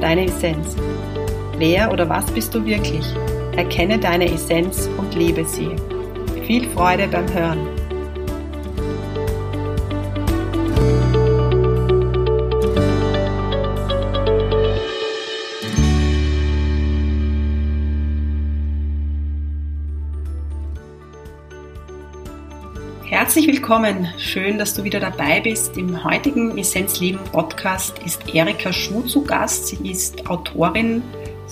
deine Essenz. Wer oder was bist du wirklich? Erkenne deine Essenz und lebe sie. Viel Freude beim Hören. Herzlich willkommen. Schön, dass du wieder dabei bist. Im heutigen Essenzleben Podcast ist Erika Schuh zu Gast. Sie ist Autorin,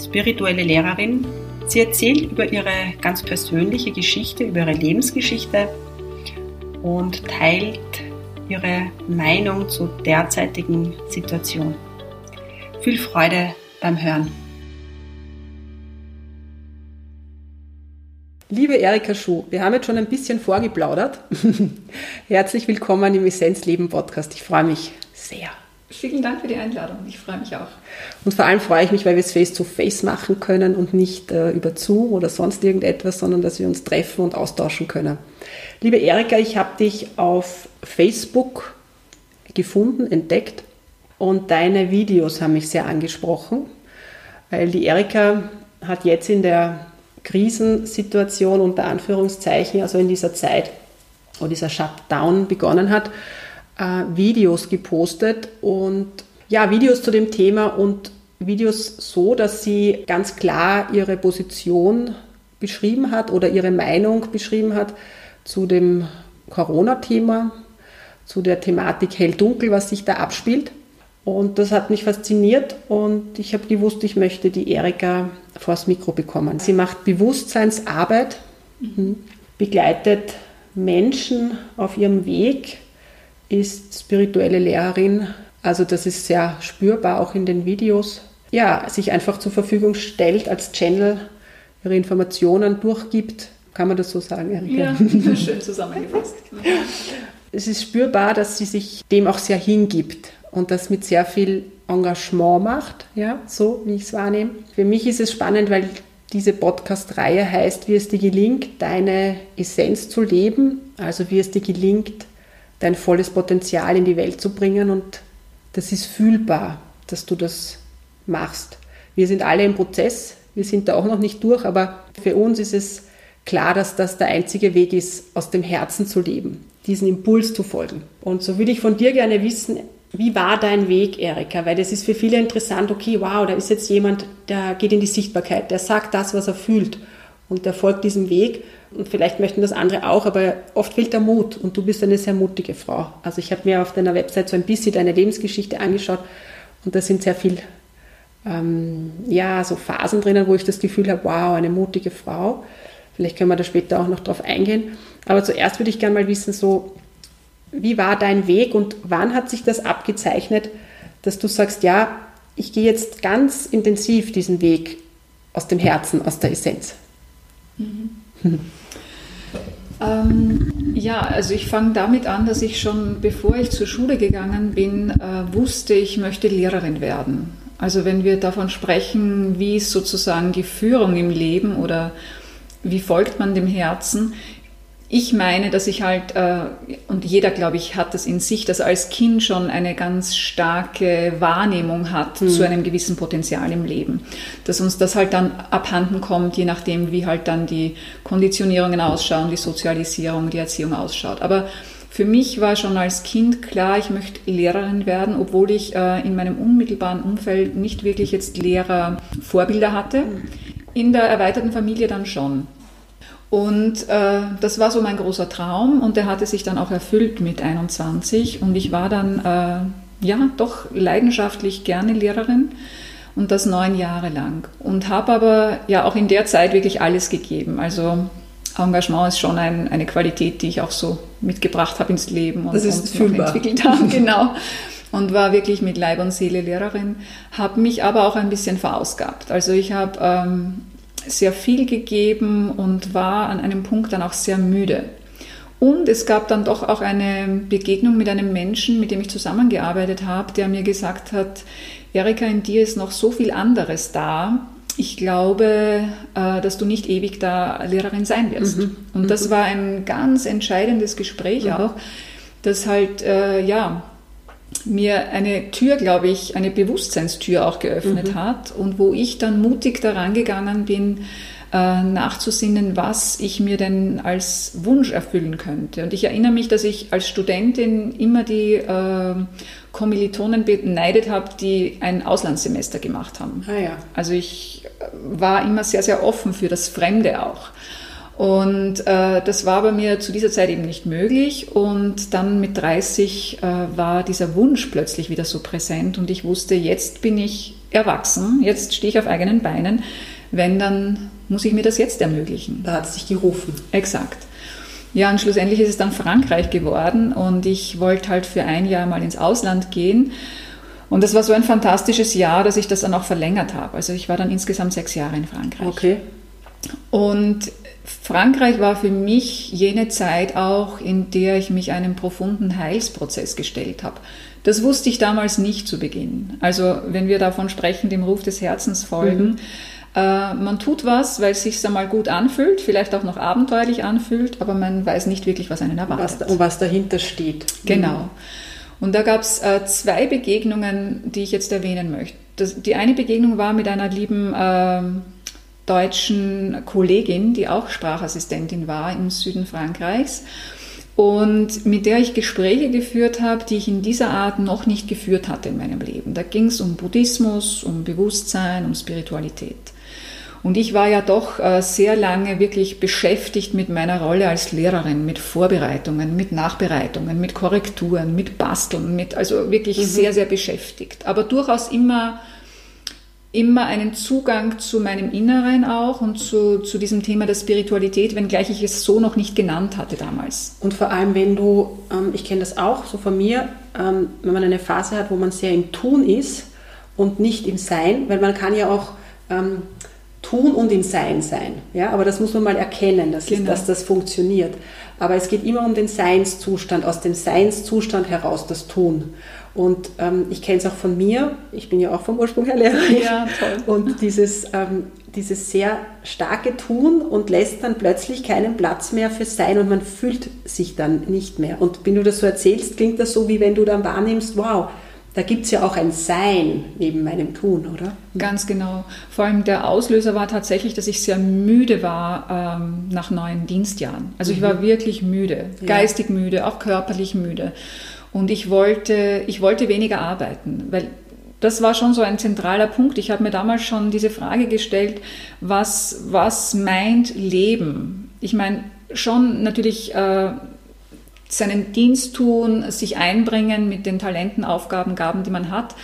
spirituelle Lehrerin. Sie erzählt über ihre ganz persönliche Geschichte, über ihre Lebensgeschichte und teilt ihre Meinung zur derzeitigen Situation. Viel Freude beim Hören. Liebe Erika Schuh, wir haben jetzt schon ein bisschen vorgeplaudert. Herzlich willkommen im Essenzleben Podcast. Ich freue mich sehr. Vielen Dank für die Einladung. Ich freue mich auch. Und vor allem freue ich mich, weil wir es face-to-face machen können und nicht äh, über Zoom oder sonst irgendetwas, sondern dass wir uns treffen und austauschen können. Liebe Erika, ich habe dich auf Facebook gefunden, entdeckt und deine Videos haben mich sehr angesprochen, weil die Erika hat jetzt in der Krisensituation unter Anführungszeichen, also in dieser Zeit, wo dieser Shutdown begonnen hat, äh, Videos gepostet und ja, Videos zu dem Thema und Videos so, dass sie ganz klar ihre Position beschrieben hat oder ihre Meinung beschrieben hat zu dem Corona-Thema, zu der Thematik hell-dunkel, was sich da abspielt. Und das hat mich fasziniert und ich habe gewusst, ich möchte die Erika vors Mikro bekommen. Sie macht Bewusstseinsarbeit, mhm. begleitet Menschen auf ihrem Weg, ist spirituelle Lehrerin. Also das ist sehr spürbar auch in den Videos. Ja, sich einfach zur Verfügung stellt als Channel, ihre Informationen durchgibt. Kann man das so sagen, Erika? Ja, schön zusammengefasst. Es ist spürbar, dass sie sich dem auch sehr hingibt und das mit sehr viel Engagement macht, ja, so wie ich es wahrnehme. Für mich ist es spannend, weil diese Podcast-Reihe heißt, wie es dir gelingt, deine Essenz zu leben, also wie es dir gelingt, dein volles Potenzial in die Welt zu bringen und das ist fühlbar, dass du das machst. Wir sind alle im Prozess, wir sind da auch noch nicht durch, aber für uns ist es klar, dass das der einzige Weg ist, aus dem Herzen zu leben, diesen Impuls zu folgen. Und so würde ich von dir gerne wissen, wie war dein Weg, Erika? Weil das ist für viele interessant, okay, wow, da ist jetzt jemand, der geht in die Sichtbarkeit, der sagt das, was er fühlt und der folgt diesem Weg. Und vielleicht möchten das andere auch, aber oft fehlt der Mut und du bist eine sehr mutige Frau. Also ich habe mir auf deiner Website so ein bisschen deine Lebensgeschichte angeschaut und da sind sehr viel, ähm, ja, so Phasen drinnen, wo ich das Gefühl habe, wow, eine mutige Frau. Vielleicht können wir da später auch noch drauf eingehen. Aber zuerst würde ich gerne mal wissen, so, wie war dein Weg und wann hat sich das abgezeichnet, dass du sagst, ja, ich gehe jetzt ganz intensiv diesen Weg aus dem Herzen, aus der Essenz? Mhm. Ähm, ja, also ich fange damit an, dass ich schon bevor ich zur Schule gegangen bin, äh, wusste, ich möchte Lehrerin werden. Also wenn wir davon sprechen, wie ist sozusagen die Führung im Leben oder wie folgt man dem Herzen, ich meine, dass ich halt, äh, und jeder, glaube ich, hat das in sich, dass als Kind schon eine ganz starke Wahrnehmung hat mhm. zu einem gewissen Potenzial im Leben. Dass uns das halt dann abhanden kommt, je nachdem, wie halt dann die Konditionierungen ausschauen, die Sozialisierung, die Erziehung ausschaut. Aber für mich war schon als Kind klar, ich möchte Lehrerin werden, obwohl ich äh, in meinem unmittelbaren Umfeld nicht wirklich jetzt Lehrervorbilder hatte. Mhm. In der erweiterten Familie dann schon. Und äh, das war so mein großer Traum und der hatte sich dann auch erfüllt mit 21 und ich war dann äh, ja doch leidenschaftlich gerne Lehrerin und das neun Jahre lang und habe aber ja auch in der Zeit wirklich alles gegeben. Also Engagement ist schon ein, eine Qualität, die ich auch so mitgebracht habe ins Leben und, das ist und entwickelt habe. Genau. und war wirklich mit Leib und Seele Lehrerin, habe mich aber auch ein bisschen verausgabt. Also ich habe ähm, sehr viel gegeben und war an einem Punkt dann auch sehr müde. Und es gab dann doch auch eine Begegnung mit einem Menschen, mit dem ich zusammengearbeitet habe, der mir gesagt hat, Erika, in dir ist noch so viel anderes da. Ich glaube, äh, dass du nicht ewig da Lehrerin sein wirst. Mhm. Und das mhm. war ein ganz entscheidendes Gespräch mhm. auch, das halt, äh, ja, mir eine Tür, glaube ich, eine Bewusstseinstür auch geöffnet mhm. hat und wo ich dann mutig daran gegangen bin, äh, nachzusinnen, was ich mir denn als Wunsch erfüllen könnte. Und ich erinnere mich, dass ich als Studentin immer die äh, Kommilitonen beneidet habe, die ein Auslandssemester gemacht haben. Ah, ja. Also ich war immer sehr, sehr offen für das Fremde auch. Und äh, das war bei mir zu dieser Zeit eben nicht möglich. Und dann mit 30 äh, war dieser Wunsch plötzlich wieder so präsent und ich wusste, jetzt bin ich erwachsen, jetzt stehe ich auf eigenen Beinen. Wenn, dann muss ich mir das jetzt ermöglichen. Da hat es dich gerufen. Exakt. Ja, und schlussendlich ist es dann Frankreich geworden und ich wollte halt für ein Jahr mal ins Ausland gehen. Und das war so ein fantastisches Jahr, dass ich das dann auch verlängert habe. Also ich war dann insgesamt sechs Jahre in Frankreich. Okay. Und Frankreich war für mich jene Zeit auch, in der ich mich einem profunden Heilsprozess gestellt habe. Das wusste ich damals nicht zu Beginn. Also wenn wir davon sprechen, dem Ruf des Herzens folgen, mhm. äh, man tut was, weil es sich einmal gut anfühlt, vielleicht auch noch abenteuerlich anfühlt, aber man weiß nicht wirklich, was einen erwartet. Was, und was dahinter steht. Genau. Mhm. Und da gab es äh, zwei Begegnungen, die ich jetzt erwähnen möchte. Das, die eine Begegnung war mit einer lieben äh, deutschen Kollegin, die auch Sprachassistentin war im Süden Frankreichs und mit der ich Gespräche geführt habe, die ich in dieser Art noch nicht geführt hatte in meinem Leben. Da ging es um Buddhismus, um Bewusstsein, um Spiritualität. Und ich war ja doch äh, sehr lange wirklich beschäftigt mit meiner Rolle als Lehrerin, mit Vorbereitungen, mit Nachbereitungen, mit Korrekturen, mit Basteln, mit, also wirklich mhm. sehr, sehr beschäftigt. Aber durchaus immer immer einen Zugang zu meinem Inneren auch und zu, zu diesem Thema der Spiritualität, wenngleich ich es so noch nicht genannt hatte damals. Und vor allem, wenn du, ähm, ich kenne das auch so von mir, ähm, wenn man eine Phase hat, wo man sehr im Tun ist und nicht im Sein, weil man kann ja auch ähm, tun und im Sein sein. Ja? Aber das muss man mal erkennen, dass, genau. es, dass das funktioniert. Aber es geht immer um den Seinszustand, aus dem Seinszustand heraus das Tun. Und ähm, ich kenne es auch von mir, ich bin ja auch vom Ursprung her Lehrerin. Ja, toll. Und dieses, ähm, dieses sehr starke Tun und lässt dann plötzlich keinen Platz mehr für Sein und man fühlt sich dann nicht mehr. Und wenn du das so erzählst, klingt das so, wie wenn du dann wahrnimmst, wow, da gibt es ja auch ein Sein neben meinem Tun, oder? Ganz genau. Vor allem der Auslöser war tatsächlich, dass ich sehr müde war ähm, nach neun Dienstjahren. Also mhm. ich war wirklich müde, geistig ja. müde, auch körperlich müde. Und ich wollte, ich wollte weniger arbeiten, weil das war schon so ein zentraler Punkt. Ich habe mir damals schon diese Frage gestellt, was, was meint Leben? Ich meine, schon natürlich äh, seinen Dienst tun, sich einbringen mit den Talenten, Aufgaben, Gaben, die man hat.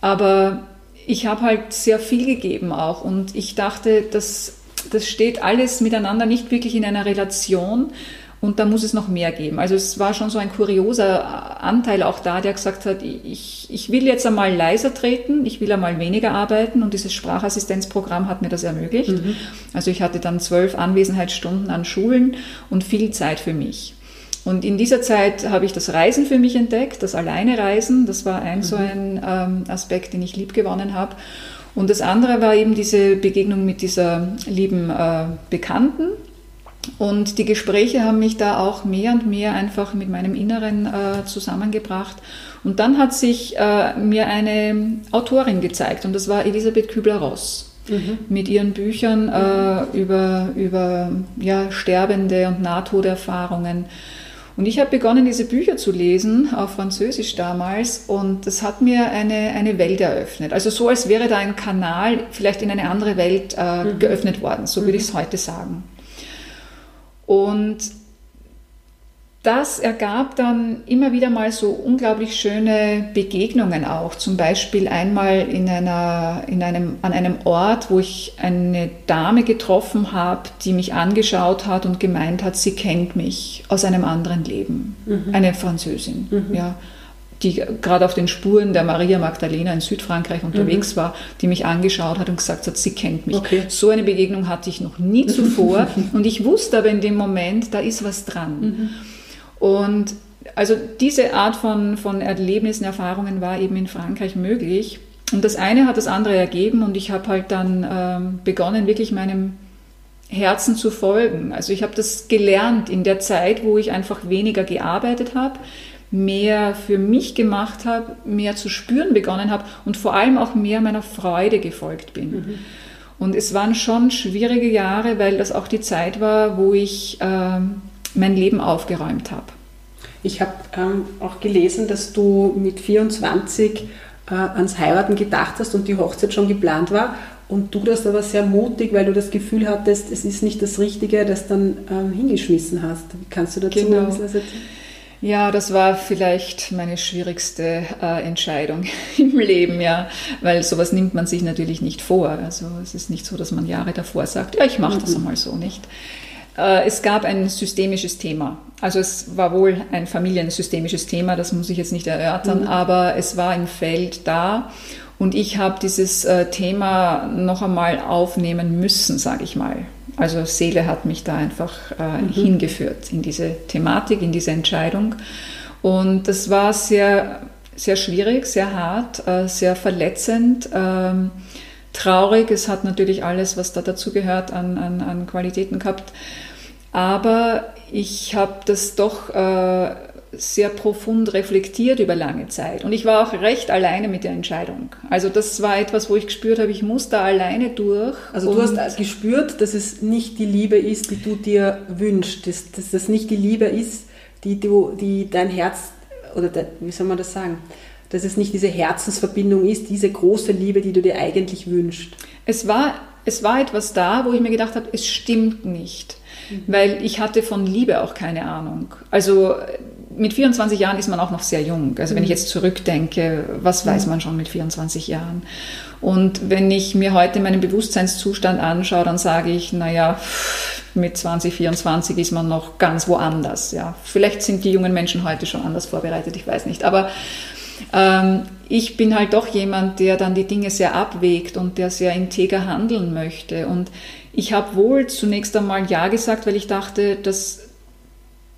Aber ich habe halt sehr viel gegeben auch und ich dachte, das, das steht alles miteinander nicht wirklich in einer Relation. Und da muss es noch mehr geben. Also es war schon so ein kurioser Anteil auch da, der gesagt hat, ich, ich will jetzt einmal leiser treten, ich will einmal weniger arbeiten und dieses Sprachassistenzprogramm hat mir das ermöglicht. Mhm. Also ich hatte dann zwölf Anwesenheitsstunden an Schulen und viel Zeit für mich. Und in dieser Zeit habe ich das Reisen für mich entdeckt, das Alleine Reisen, das war ein mhm. so ein ähm, Aspekt, den ich lieb gewonnen habe. Und das andere war eben diese Begegnung mit dieser lieben äh, Bekannten, und die Gespräche haben mich da auch mehr und mehr einfach mit meinem Inneren äh, zusammengebracht. Und dann hat sich äh, mir eine Autorin gezeigt und das war Elisabeth Kübler-Ross. Mhm. Mit ihren Büchern äh, über, über ja, sterbende und Nahtoderfahrungen. Und ich habe begonnen, diese Bücher zu lesen, auf Französisch damals, und das hat mir eine, eine Welt eröffnet. Also so, als wäre da ein Kanal vielleicht in eine andere Welt äh, mhm. geöffnet worden, so würde mhm. ich es heute sagen. Und das ergab dann immer wieder mal so unglaublich schöne Begegnungen auch. Zum Beispiel einmal in einer, in einem, an einem Ort, wo ich eine Dame getroffen habe, die mich angeschaut hat und gemeint hat, sie kennt mich aus einem anderen Leben. Mhm. Eine Französin, mhm. ja, die gerade auf den Spuren der Maria Magdalena in Südfrankreich unterwegs Mhm. war, die mich angeschaut hat und gesagt hat, sie kennt mich. Okay. So eine Begegnung hatte ich noch nie zuvor und ich wusste aber in dem Moment, da ist was dran. Mhm. Und also diese Art von, von Erlebnissen, Erfahrungen war eben in Frankreich möglich. Und das eine hat das andere ergeben und ich habe halt dann ähm, begonnen, wirklich meinem Herzen zu folgen. Also ich habe das gelernt in der Zeit, wo ich einfach weniger gearbeitet habe, mehr für mich gemacht habe, mehr zu spüren begonnen habe und vor allem auch mehr meiner Freude gefolgt bin. Und es waren schon schwierige Jahre, weil das auch die Zeit war, wo ich ähm, mein Leben aufgeräumt habe. Ich habe ähm, auch gelesen, dass du mit 24 äh, ans Heiraten gedacht hast und die Hochzeit schon geplant war. Und du das aber sehr mutig, weil du das Gefühl hattest, es ist nicht das Richtige, das dann ähm, hingeschmissen hast. Wie kannst du dazu Genau. ein bisschen was erzählen? Ja, das war vielleicht meine schwierigste äh, Entscheidung im Leben, ja, weil sowas nimmt man sich natürlich nicht vor. Also es ist nicht so, dass man Jahre davor sagt, ja, ich mache das einmal so nicht. Äh, es gab ein systemisches Thema. Also es war wohl ein familiensystemisches Thema, das muss ich jetzt nicht erörtern, aber es war im Feld da und ich habe dieses äh, Thema noch einmal aufnehmen müssen, sage ich mal. Also Seele hat mich da einfach äh, hingeführt in diese Thematik, in diese Entscheidung. Und das war sehr, sehr schwierig, sehr hart, äh, sehr verletzend, ähm, traurig. Es hat natürlich alles, was da dazu gehört, an, an, an Qualitäten gehabt. Aber ich habe das doch äh, sehr profund reflektiert über lange Zeit. Und ich war auch recht alleine mit der Entscheidung. Also das war etwas, wo ich gespürt habe, ich muss da alleine durch. Also du hast gespürt, dass es nicht die Liebe ist, die du dir wünschst, dass, dass das nicht die Liebe ist, die, du, die dein Herz, oder de, wie soll man das sagen, dass es nicht diese Herzensverbindung ist, diese große Liebe, die du dir eigentlich wünschst. Es war, es war etwas da, wo ich mir gedacht habe, es stimmt nicht. Weil ich hatte von Liebe auch keine Ahnung. Also mit 24 Jahren ist man auch noch sehr jung. Also wenn ich jetzt zurückdenke, was weiß man schon mit 24 Jahren? Und wenn ich mir heute meinen Bewusstseinszustand anschaue, dann sage ich, naja, mit 20, 24 ist man noch ganz woanders. Ja. Vielleicht sind die jungen Menschen heute schon anders vorbereitet, ich weiß nicht. Aber ähm, ich bin halt doch jemand, der dann die Dinge sehr abwägt und der sehr integer handeln möchte. Und ich habe wohl zunächst einmal Ja gesagt, weil ich dachte, dass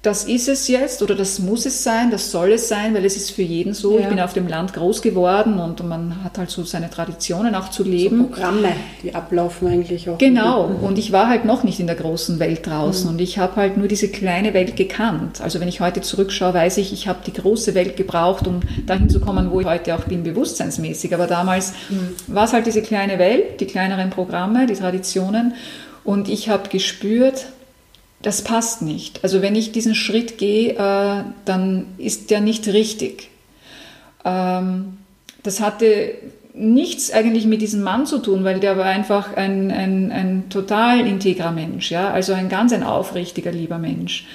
das ist es jetzt oder das muss es sein, das soll es sein, weil es ist für jeden so. Ja. Ich bin auf dem Land groß geworden und man hat halt so seine Traditionen auch zu leben. Programme, die ablaufen eigentlich auch. Genau, und ich war halt noch nicht in der großen Welt draußen und ich habe halt nur diese kleine Welt gekannt. Also wenn ich heute zurückschaue, weiß ich, ich habe die große Welt gebraucht, um dahin zu kommen, wo ich heute auch bin, bewusstseinsmäßig. Aber damals war es halt diese kleine Welt, die kleineren Programme, die Traditionen und ich habe gespürt, das passt nicht. Also wenn ich diesen Schritt gehe, äh, dann ist der nicht richtig. Ähm, das hatte nichts eigentlich mit diesem Mann zu tun, weil der war einfach ein, ein, ein total integrer Mensch, ja, also ein ganz ein aufrichtiger, lieber Mensch.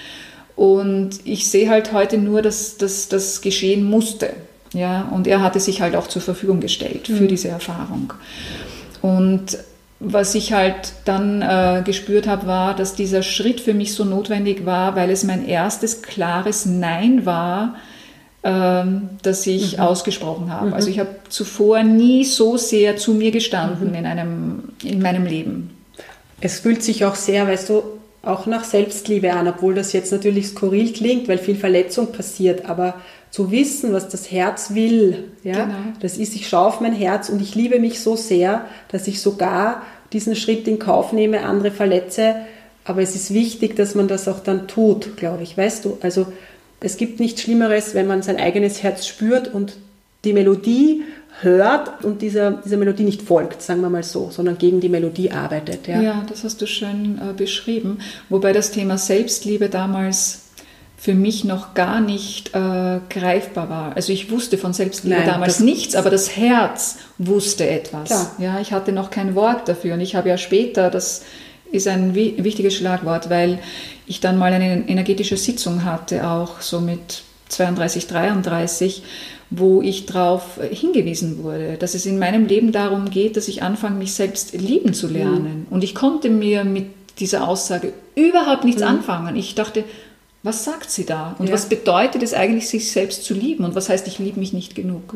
Und ich sehe halt heute nur, dass, dass das geschehen musste, ja, und er hatte sich halt auch zur Verfügung gestellt für diese Erfahrung. Und was ich halt dann äh, gespürt habe, war, dass dieser Schritt für mich so notwendig war, weil es mein erstes klares Nein war, ähm, das ich ausgesprochen habe. Also ich habe zuvor nie so sehr zu mir gestanden in, einem, in meinem Leben. Es fühlt sich auch sehr, weißt du, auch nach Selbstliebe an, obwohl das jetzt natürlich skurril klingt, weil viel Verletzung passiert, aber zu wissen, was das Herz will, ja, Genau. das ist, ich schaue auf mein Herz und ich liebe mich so sehr, dass ich sogar diesen Schritt in Kauf nehme, andere verletze, aber es ist wichtig, dass man das auch dann tut, glaube ich, weißt du, also es gibt nichts Schlimmeres, wenn man sein eigenes Herz spürt und die Melodie hört und dieser, dieser Melodie nicht folgt, sagen wir mal so, sondern gegen die Melodie arbeitet. Ja. Ja, das hast du schön äh, beschrieben. Wobei das Thema Selbstliebe damals für mich noch gar nicht äh, greifbar war. Also ich wusste von Selbstliebe Nein, damals nichts, aber das Herz wusste etwas. Klar. Ja, ich hatte noch kein Wort dafür und ich habe ja später, das ist ein wi wichtiges Schlagwort, weil ich dann mal eine energetische Sitzung hatte, auch so mit 32, 33, wo ich darauf hingewiesen wurde, dass es in meinem Leben darum geht, dass ich anfange, mich selbst lieben zu lernen. Und ich konnte mir mit dieser Aussage überhaupt nichts anfangen. Ich dachte, Was sagt sie da? Und Ja. was bedeutet es eigentlich, sich selbst zu lieben? Und was heißt, ich liebe mich nicht genug?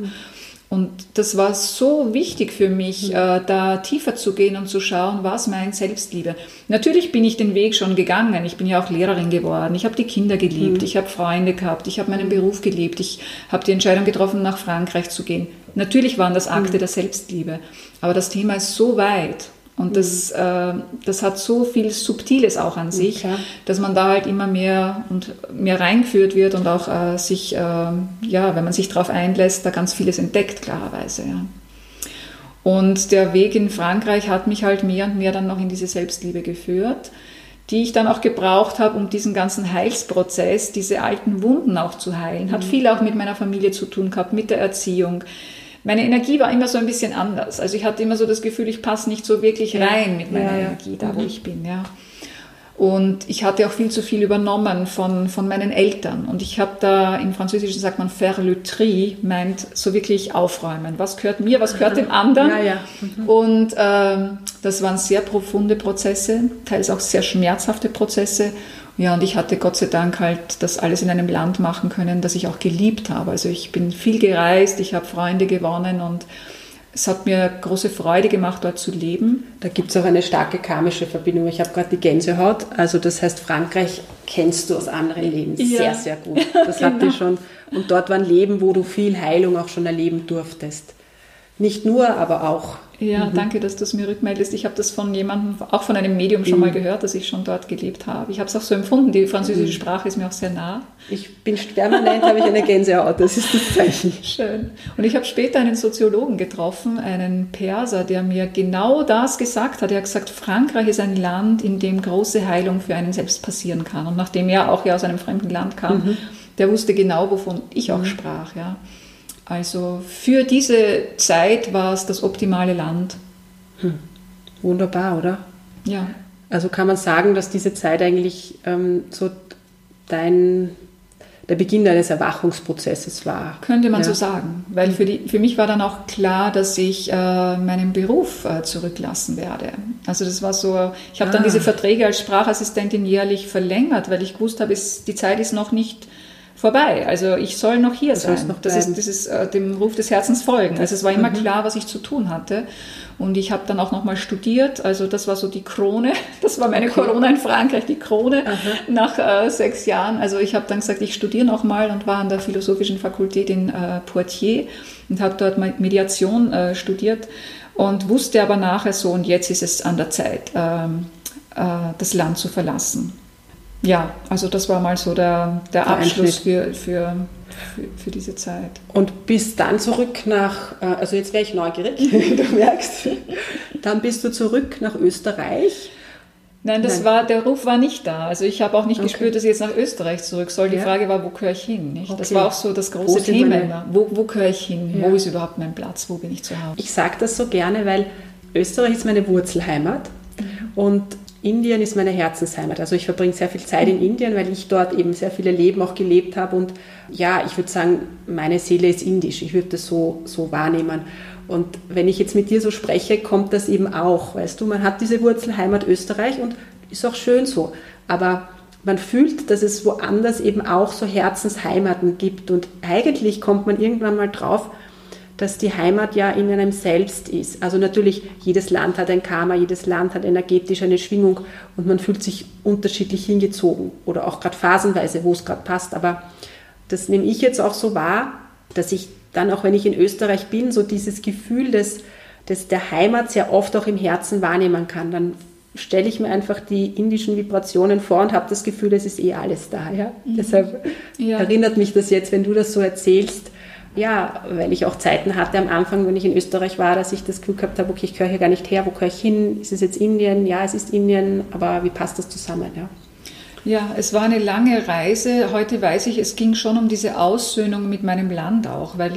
Und das war so wichtig für mich, äh, da tiefer zu gehen und zu schauen, was meint Selbstliebe. Natürlich bin ich den Weg schon gegangen. Ich bin ja auch Lehrerin geworden. Ich habe die Kinder geliebt. Ich habe Freunde gehabt. Ich habe meinen Beruf geliebt. Ich habe die Entscheidung getroffen, nach Frankreich zu gehen. Natürlich waren das Akte der Selbstliebe. Aber das Thema ist so weit. Und das, äh, das hat so viel Subtiles auch an sich, klar. dass man da halt immer mehr und mehr reingeführt wird und auch äh, sich, äh, ja, wenn man sich darauf einlässt, da ganz vieles entdeckt, klarerweise. Ja. Und der Weg in Frankreich hat mich halt mehr und mehr dann noch in diese Selbstliebe geführt, die ich dann auch gebraucht habe, um diesen ganzen Heilsprozess, diese alten Wunden auch zu heilen. Hat viel auch mit meiner Familie zu tun gehabt, mit der Erziehung. Meine Energie war immer so ein bisschen anders. Also ich hatte immer so das Gefühl, ich passe nicht so wirklich rein mit meiner Ja, ja. Energie, da wo ich bin. Ja. Und ich hatte auch viel zu viel übernommen von, von meinen Eltern. Und ich habe da, im Französischen sagt man faire le tri, meint so wirklich aufräumen. Was gehört mir, was gehört dem anderen? Ja, ja. Und ähm, das waren sehr profunde Prozesse, teils auch sehr schmerzhafte Prozesse. Ja, und ich hatte Gott sei Dank halt das alles in einem Land machen können, das ich auch geliebt habe. Also ich bin viel gereist, ich habe Freunde gewonnen und es hat mir große Freude gemacht, dort zu leben. Da gibt es auch eine starke karmische Verbindung. Ich habe gerade die Gänsehaut. Also das heißt, Frankreich kennst du aus anderen Leben Ja. sehr, sehr gut. Das hat dir schon. Und dort war ein Leben, wo du viel Heilung auch schon erleben durftest. Nicht nur, aber auch. Ja, danke, dass du es mir rückmeldest. Ich habe das von jemandem, auch von einem Medium schon mal gehört, dass ich schon dort gelebt habe. Ich habe es auch so empfunden. Die französische Sprache ist mir auch sehr nah. Ich bin permanent, habe ich eine Gänsehaut. Das ist das Zeichen. Schön. Und ich habe später einen Soziologen getroffen, einen Perser, der mir genau das gesagt hat. Er hat gesagt, Frankreich ist ein Land, in dem große Heilung für einen selbst passieren kann. Und nachdem er auch ja aus einem fremden Land kam, der wusste genau, wovon ich auch sprach. Ja. Also für diese Zeit war es das optimale Land. Wunderbar, oder? Ja. Also kann man sagen, dass diese Zeit eigentlich ähm, so dein, der Beginn deines Erwachungsprozesses war. Könnte man ja. so sagen. Weil für, die, für mich war dann auch klar, dass ich äh, meinen Beruf äh, zurücklassen werde. Also das war so, ich habe dann Ah. diese Verträge als Sprachassistentin jährlich verlängert, weil ich gewusst habe, die Zeit ist noch nicht vorbei. Also ich soll noch hier sollst sein. noch das ist, das ist äh, dem Ruf des Herzens folgen. Also es war immer klar, was ich zu tun hatte. Und ich habe dann auch nochmal studiert. Also das war so die Krone. Das war meine Corona in Frankreich, die Krone nach äh, sechs Jahren. Also ich habe dann gesagt, ich studiere nochmal und war an der Philosophischen Fakultät in äh, Poitiers und habe dort Mediation äh, studiert und wusste aber nachher so, und jetzt ist es an der Zeit, ähm, äh, das Land zu verlassen. Ja, also das war mal so der, der Der Abschluss für, für, für, für diese Zeit. Und bist dann zurück nach, äh, also jetzt wäre ich neugierig, du merkst, dann bist du zurück nach Österreich. Nein, das Nein. war, der Ruf war nicht da. Also ich habe auch nicht Okay. gespürt, dass ich jetzt nach Österreich zurück soll. Die Ja. Frage war, wo gehöre ich hin? Nicht? Das Okay. war auch so das Wo große sind Thema immer. Wo, wo gehöre ich hin? Ja. Wo ist überhaupt mein Platz? Wo bin ich zu Hause? Ich sage das so gerne, weil Österreich ist meine Wurzelheimat und Indien ist meine Herzensheimat. Also ich verbringe sehr viel Zeit in Indien, weil ich dort eben sehr viele Leben auch gelebt habe. Und ja, ich würde sagen, meine Seele ist indisch. Ich würde das so, so wahrnehmen. Und wenn ich jetzt mit dir so spreche, kommt das eben auch. Weißt du, man hat diese Wurzelheimat Österreich und ist auch schön so. Aber man fühlt, dass es woanders eben auch so Herzensheimaten gibt. Und eigentlich kommt man irgendwann mal drauf, dass die Heimat ja in einem selbst ist. Also natürlich, jedes Land hat ein Karma, jedes Land hat energetisch eine Schwingung und man fühlt sich unterschiedlich hingezogen oder auch gerade phasenweise, wo es gerade passt. Aber das nehme ich jetzt auch so wahr, dass ich dann auch, wenn ich in Österreich bin, so dieses Gefühl des, des der Heimat sehr oft auch im Herzen wahrnehmen kann. Dann stelle ich mir einfach die indischen Vibrationen vor und habe das Gefühl, es ist eh alles da. Ja? Deshalb Ja. erinnert mich das jetzt, wenn du das so erzählst, ja, weil ich auch Zeiten hatte am Anfang, wenn ich in Österreich war, dass ich das Gefühl gehabt habe, okay, ich gehöre hier gar nicht her, wo gehöre ich hin? Ist es jetzt Indien? Ja, es ist Indien, aber wie passt das zusammen? Ja. Ja, es war eine lange Reise. Heute weiß ich, es ging schon um diese Aussöhnung mit meinem Land auch, weil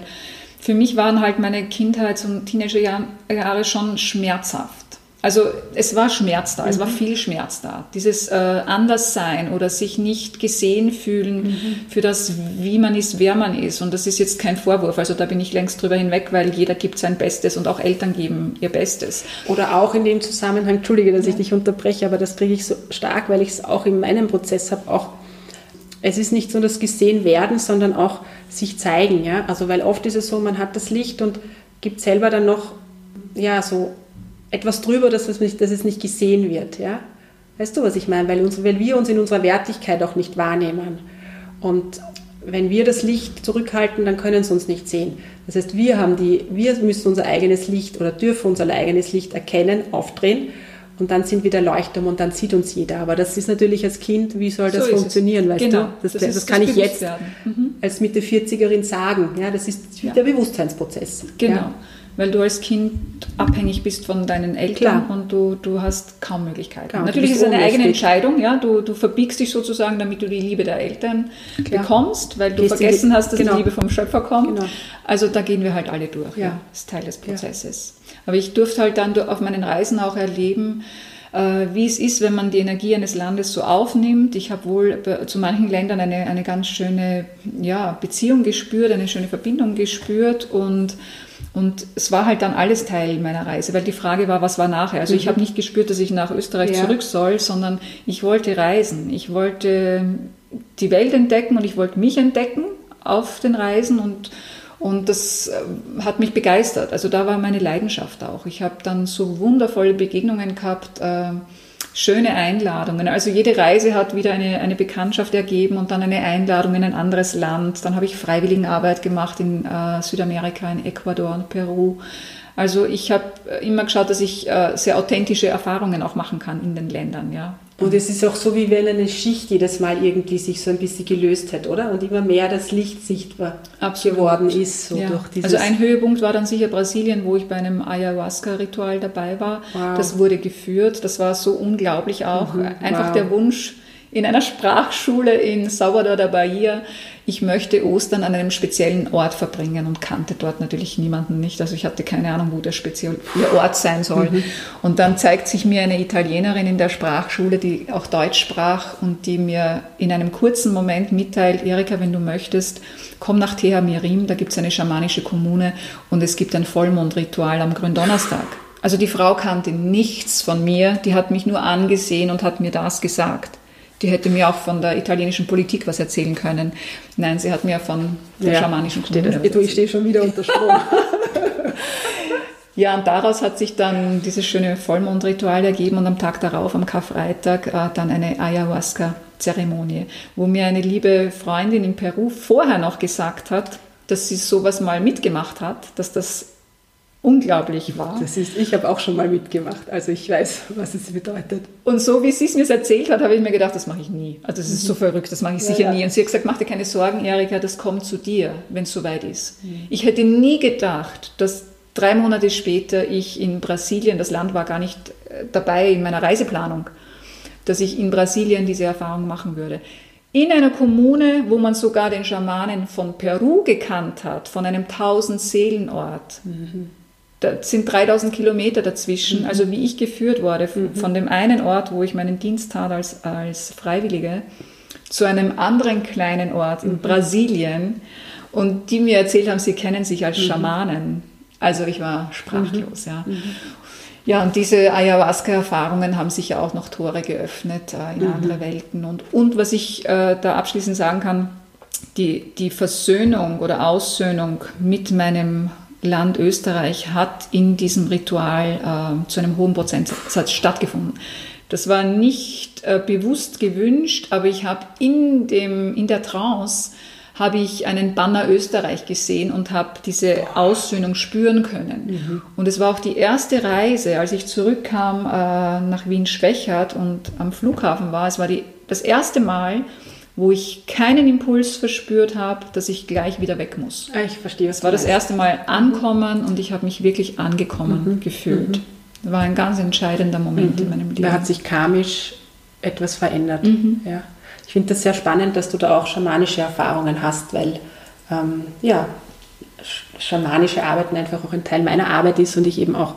für mich waren halt meine Kindheits- und Teenagerjahre schon schmerzhaft. Also es war Schmerz da, es war viel Schmerz da. Dieses äh, Anderssein oder sich nicht gesehen fühlen für das, wie man ist, wer man ist. Und das ist jetzt kein Vorwurf, also da bin ich längst drüber hinweg, weil jeder gibt sein Bestes und auch Eltern geben ihr Bestes. Oder auch in dem Zusammenhang, entschuldige, dass ich dich unterbreche, aber das kriege ich so stark, weil ich es auch in meinem Prozess habe, auch es ist nicht so das gesehen werden, sondern auch sich zeigen. Ja? Also weil oft ist es so, man hat das Licht und gibt selber dann noch ja, so etwas drüber, dass es nicht, dass es nicht gesehen wird. Ja? Weißt du, was ich meine? Weil, uns, weil wir uns in unserer Wertigkeit auch nicht wahrnehmen. Und wenn wir das Licht zurückhalten, dann können sie uns nicht sehen. Das heißt, wir haben die, wir müssen unser eigenes Licht oder dürfen unser eigenes Licht erkennen, aufdrehen und dann sind wir der Leuchtturm und dann sieht uns jeder. Aber das ist natürlich als Kind, wie soll das so funktionieren, weißt genau. du? Das, das, das, das kann ich jetzt mhm. als Mitte 40erin sagen. Ja, das ist ja. der Bewusstseinsprozess. Genau. Ja weil du als Kind abhängig bist von deinen Eltern Klar. und du, du hast kaum Möglichkeiten. Klar, Natürlich ist es eine eigene Entscheidung, ja, du, du verbiegst dich sozusagen, damit du die Liebe der Eltern Klar. bekommst, weil du Gehst vergessen hast, dass genau. die Liebe vom Schöpfer kommt. Genau. Also da gehen wir halt alle durch, ja. ja. das ist Teil des Prozesses. Ja. Aber ich durfte halt dann auf meinen Reisen auch erleben, äh, wie es ist, wenn man die Energie eines Landes so aufnimmt. Ich habe wohl zu manchen Ländern eine, eine ganz schöne ja, Beziehung gespürt, eine schöne Verbindung gespürt und und es war halt dann alles Teil meiner Reise, weil die Frage war, was war nachher? Also mhm. ich habe nicht gespürt, dass ich nach Österreich ja. zurück soll, sondern ich wollte reisen. Ich wollte die Welt entdecken und ich wollte mich entdecken auf den Reisen und, und das äh, hat mich begeistert. Also da war meine Leidenschaft auch. Ich habe dann so wundervolle Begegnungen gehabt. Äh, schöne Einladungen. Also jede Reise hat wieder eine, eine Bekanntschaft ergeben und dann eine Einladung in ein anderes Land. Dann habe ich Freiwilligenarbeit gemacht in äh, Südamerika, in Ecuador und Peru. Also ich habe immer geschaut, dass ich äh, sehr authentische Erfahrungen auch machen kann in den Ländern, ja. Und es ist auch so, wie wenn eine Schicht jedes Mal irgendwie sich so ein bisschen gelöst hat, oder? Und immer mehr das Licht sichtbar Absolut. geworden ist. So ja. also ein Höhepunkt war dann sicher Brasilien, wo ich bei einem Ayahuasca-Ritual dabei war. Wow. Das wurde geführt. Das war so unglaublich auch. Mhm. Einfach wow. der Wunsch, in einer Sprachschule in Salvador da Bahia. Ich möchte Ostern an einem speziellen Ort verbringen und kannte dort natürlich niemanden nicht. Also ich hatte keine Ahnung, wo der spezielle Ort sein soll. Mhm. Und dann zeigt sich mir eine Italienerin in der Sprachschule, die auch Deutsch sprach und die mir in einem kurzen Moment mitteilt, Erika, wenn du möchtest, komm nach Teha Mirim, da gibt es eine schamanische Kommune und es gibt ein Vollmondritual am Gründonnerstag. Also die Frau kannte nichts von mir, die hat mich nur angesehen und hat mir das gesagt. Die hätte mir auch von der italienischen Politik was erzählen können. Nein, sie hat mir von der ja, schamanischen Kommune das, Ich stehe schon wieder unter Strom. ja, und daraus hat sich dann dieses schöne Vollmondritual ergeben und am Tag darauf, am Karfreitag, äh, dann eine Ayahuasca-Zeremonie, wo mir eine liebe Freundin in Peru vorher noch gesagt hat, dass sie sowas mal mitgemacht hat, dass das unglaublich war. Das ist, ich habe auch schon mal mitgemacht, also ich weiß, was es bedeutet. Und so wie sie es mir erzählt hat, habe ich mir gedacht, das mache ich nie. Also das ist mhm. so verrückt, das mache ich sicher ja, nie. Und sie hat gesagt, mach dir keine Sorgen, Erika, das kommt zu dir, wenn es soweit ist. Mhm. Ich hätte nie gedacht, dass drei Monate später ich in Brasilien, das Land war gar nicht äh, dabei in meiner Reiseplanung, dass ich in Brasilien diese Erfahrung machen würde. In einer Kommune, wo man sogar den Schamanen von Peru gekannt hat, von einem Tausend-Seelen-Ort. Mhm da sind 3000 Kilometer dazwischen, mhm. also wie ich geführt wurde, mhm. von dem einen Ort, wo ich meinen Dienst tat als, als Freiwillige, zu einem anderen kleinen Ort in mhm. Brasilien und die mir erzählt haben, sie kennen sich als mhm. Schamanen. Also ich war sprachlos, mhm. ja. Mhm. Ja, und diese Ayahuasca-Erfahrungen haben sich ja auch noch Tore geöffnet äh, in andere Welten. Und, und was ich äh, da abschließend sagen kann, die, die Versöhnung oder Aussöhnung mit meinem Land Österreich hat in diesem Ritual äh, zu einem hohen Prozentsatz stattgefunden. Das war nicht äh, bewusst gewünscht, aber ich habe in, in der Trance habe ich einen Banner Österreich gesehen und habe diese Aussöhnung spüren können. Mhm. Und es war auch die erste Reise, als ich zurückkam äh, nach Wien-Schwächert und am Flughafen war. Es war die, das erste Mal, wo ich keinen Impuls verspürt habe, dass ich gleich wieder weg muss. Ah, ich verstehe. Es war das erste Mal ankommen und ich habe mich wirklich angekommen mhm. gefühlt. Mhm. War ein ganz entscheidender Moment mhm. in meinem Leben. Da hat sich karmisch etwas verändert. Mhm. Ja. Ich finde das sehr spannend, dass du da auch schamanische Erfahrungen hast, weil ähm, ja, schamanische Arbeiten einfach auch ein Teil meiner Arbeit ist und ich eben auch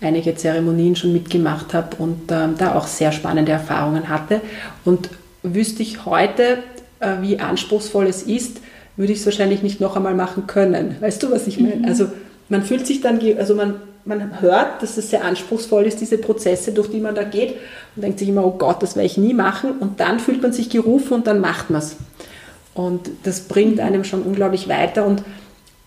einige Zeremonien schon mitgemacht habe und ähm, da auch sehr spannende Erfahrungen hatte. Und wüsste ich heute, äh, wie anspruchsvoll es ist, würde ich es wahrscheinlich nicht noch einmal machen können. Weißt du, was ich meine? Mhm. Also man fühlt sich dann, also man, man hört, dass es sehr anspruchsvoll ist, diese Prozesse, durch die man da geht und denkt sich immer, oh Gott, das werde ich nie machen. Und dann fühlt man sich gerufen und dann macht man es. Und das bringt einem schon unglaublich weiter und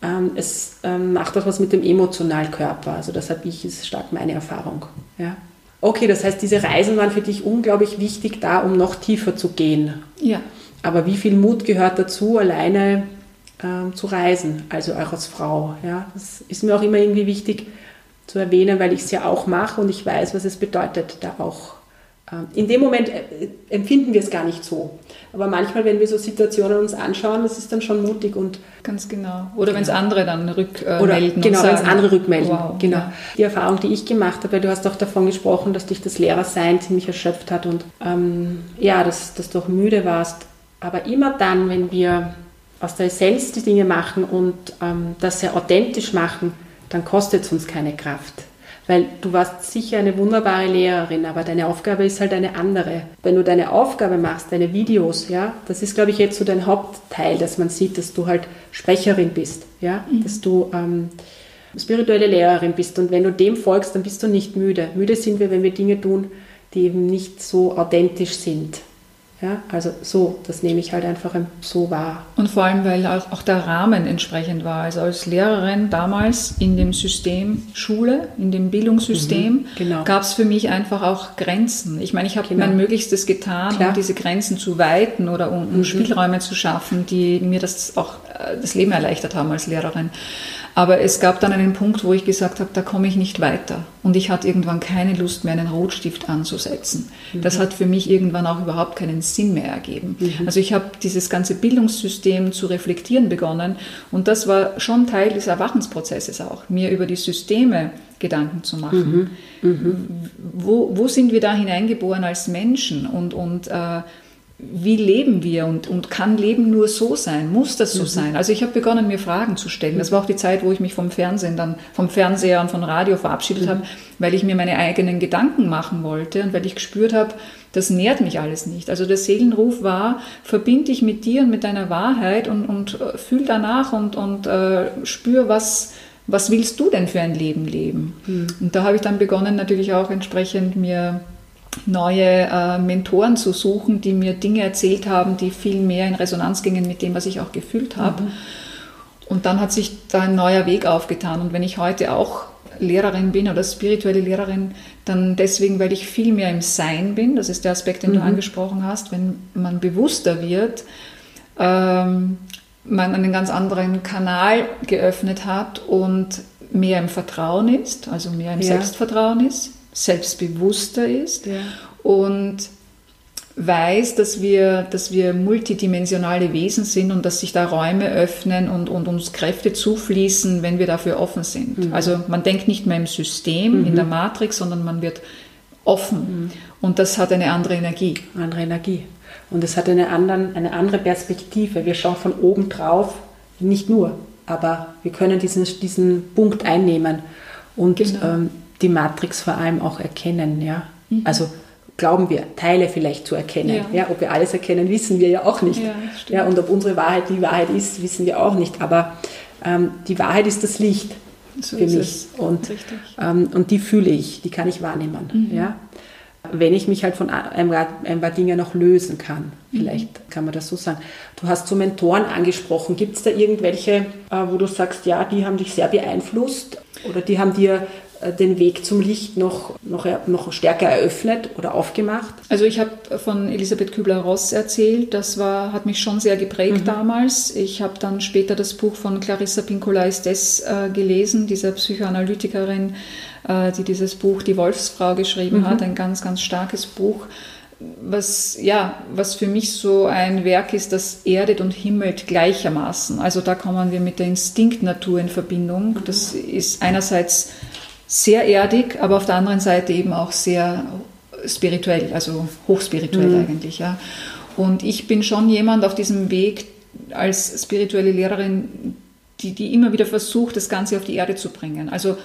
ähm, es ähm, macht auch was mit dem emotionalen Körper. Also das habe ich, ist stark meine Erfahrung. Ja. Okay, das heißt, diese Reisen waren für dich unglaublich wichtig da, um noch tiefer zu gehen. Ja. Aber wie viel Mut gehört dazu, alleine ähm, zu reisen, also auch als Frau? Ja, das ist mir auch immer irgendwie wichtig zu erwähnen, weil ich es ja auch mache und ich weiß, was es bedeutet, da auch in dem Moment äh, empfinden wir es gar nicht so. Aber manchmal, wenn wir so Situationen uns anschauen, das ist dann schon mutig und ganz genau. Oder wenn es genau. andere dann rückmelden. Oder genau, wenn es andere rückmelden. Wow, genau. Ja. Die Erfahrung, die ich gemacht habe, du hast auch davon gesprochen, dass dich das Lehrersein ziemlich erschöpft hat und ähm, ja, dass, dass du auch müde warst. Aber immer dann, wenn wir aus der Essenz die Dinge machen und ähm, das sehr authentisch machen, dann kostet es uns keine Kraft. Weil du warst sicher eine wunderbare Lehrerin, aber deine Aufgabe ist halt eine andere. Wenn du deine Aufgabe machst, deine Videos, ja, das ist, glaube ich, jetzt so dein Hauptteil, dass man sieht, dass du halt Sprecherin bist, ja, mhm. dass du ähm, spirituelle Lehrerin bist. Und wenn du dem folgst, dann bist du nicht müde. Müde sind wir, wenn wir Dinge tun, die eben nicht so authentisch sind. Ja, also so, das nehme ich halt einfach so wahr. Und vor allem, weil auch, auch der Rahmen entsprechend war. Also als Lehrerin damals in dem System Schule, in dem Bildungssystem, mhm, genau. gab es für mich einfach auch Grenzen. Ich meine, ich habe genau. mein Möglichstes getan, Klar. um diese Grenzen zu weiten oder um, um mhm. Spielräume zu schaffen, die mir das auch äh, das Leben erleichtert haben als Lehrerin. Aber es gab dann einen Punkt, wo ich gesagt habe, da komme ich nicht weiter. Und ich hatte irgendwann keine Lust mehr, einen Rotstift anzusetzen. Mhm. Das hat für mich irgendwann auch überhaupt keinen Sinn mehr ergeben. Mhm. Also ich habe dieses ganze Bildungssystem zu reflektieren begonnen. Und das war schon Teil des Erwachensprozesses auch, mir über die Systeme Gedanken zu machen. Mhm. mhm. Wo, wo sind wir da hineingeboren als Menschen? Und, und äh, wie leben wir und, und kann Leben nur so sein? Muss das so mhm. sein? Also ich habe begonnen, mir Fragen zu stellen. Das war auch die Zeit, wo ich mich vom Fernsehen dann, vom Fernseher und vom Radio verabschiedet mhm. habe, weil ich mir meine eigenen Gedanken machen wollte und weil ich gespürt habe, das nährt mich alles nicht. Also der Seelenruf war, verbind dich mit dir und mit deiner Wahrheit und, und äh, fühl danach und, und äh, spür, was, was willst du denn für ein Leben leben? Mhm. Und da habe ich dann begonnen, natürlich auch entsprechend mir neue äh, Mentoren zu suchen, die mir Dinge erzählt haben, die viel mehr in Resonanz gingen mit dem, was ich auch gefühlt habe. Mhm. Und dann hat sich da ein neuer Weg aufgetan. Und wenn ich heute auch Lehrerin bin oder spirituelle Lehrerin, dann deswegen, weil ich viel mehr im Sein bin. Das ist der Aspekt, den mhm. du angesprochen hast. Wenn man bewusster wird, ähm, man einen ganz anderen Kanal geöffnet hat und mehr im Vertrauen ist, also mehr im ja. Selbstvertrauen ist, selbstbewusster ist ja. und weiß, dass wir, dass wir multidimensionale Wesen sind und dass sich da Räume öffnen und, und uns Kräfte zufließen, wenn wir dafür offen sind. Mhm. Also man denkt nicht mehr im System, mhm. in der Matrix, sondern man wird offen. Mhm. Und das hat eine andere Energie. Andere Energie. Und es hat eine, anderen, eine andere Perspektive. Wir schauen von oben drauf, nicht nur, aber wir können diesen, diesen Punkt einnehmen. Und genau. ähm, die Matrix vor allem auch erkennen. Ja? Mhm. Also glauben wir, Teile vielleicht zu erkennen. Ja. ja. ob wir alles erkennen, wissen wir ja auch nicht. Ja, ja, und ob unsere Wahrheit die Wahrheit ist, wissen wir auch nicht. Aber ähm, die Wahrheit ist das Licht so für mich. Und, ähm, und die fühle ich, die kann ich wahrnehmen. Mhm. Ja? Wenn ich mich halt von ein paar, ein paar Dingen noch lösen kann, vielleicht mhm. kann man das so sagen. Du hast so Mentoren angesprochen. Gibt es da irgendwelche, äh, wo du sagst, ja, die haben dich sehr beeinflusst oder die haben dir den Weg zum Licht noch, noch, noch stärker eröffnet oder aufgemacht? Also ich habe von Elisabeth Kübler-Ross erzählt, das war, hat mich schon sehr geprägt mhm. damals. Ich habe dann später das Buch von Clarissa Pinkola-Estes äh, gelesen, dieser Psychoanalytikerin, äh, die dieses Buch Die Wolfsfrau geschrieben mhm. hat, ein ganz, ganz starkes Buch was, ja, was für mich so ein Werk ist, das erdet und himmelt gleichermaßen. Also da kommen wir mit der Instinktnatur in Verbindung. Das ist einerseits sehr erdig, aber auf der anderen Seite eben auch sehr spirituell, also hochspirituell mhm. eigentlich. Ja. Und ich bin schon jemand auf diesem Weg als spirituelle Lehrerin, die, die immer wieder versucht, das Ganze auf die Erde zu bringen. Also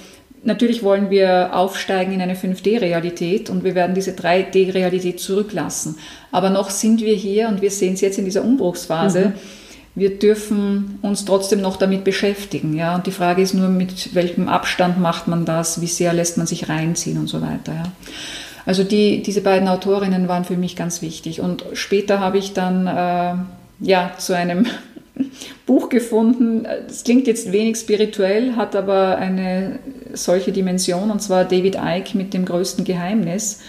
natürlich wollen wir aufsteigen in eine 5D-Realität und wir werden diese 3D-Realität zurücklassen. Aber noch sind wir hier und wir sehen es jetzt in dieser Umbruchsphase. Mhm wir dürfen uns trotzdem noch damit beschäftigen. Ja? Und die Frage ist nur, mit welchem Abstand macht man das, wie sehr lässt man sich reinziehen und so weiter. Ja? Also die, diese beiden Autorinnen waren für mich ganz wichtig. Und später habe ich dann äh, ja, zu einem Buch gefunden. Es klingt jetzt wenig spirituell, hat aber eine solche Dimension, und zwar David Icke mit dem größten Geheimnis.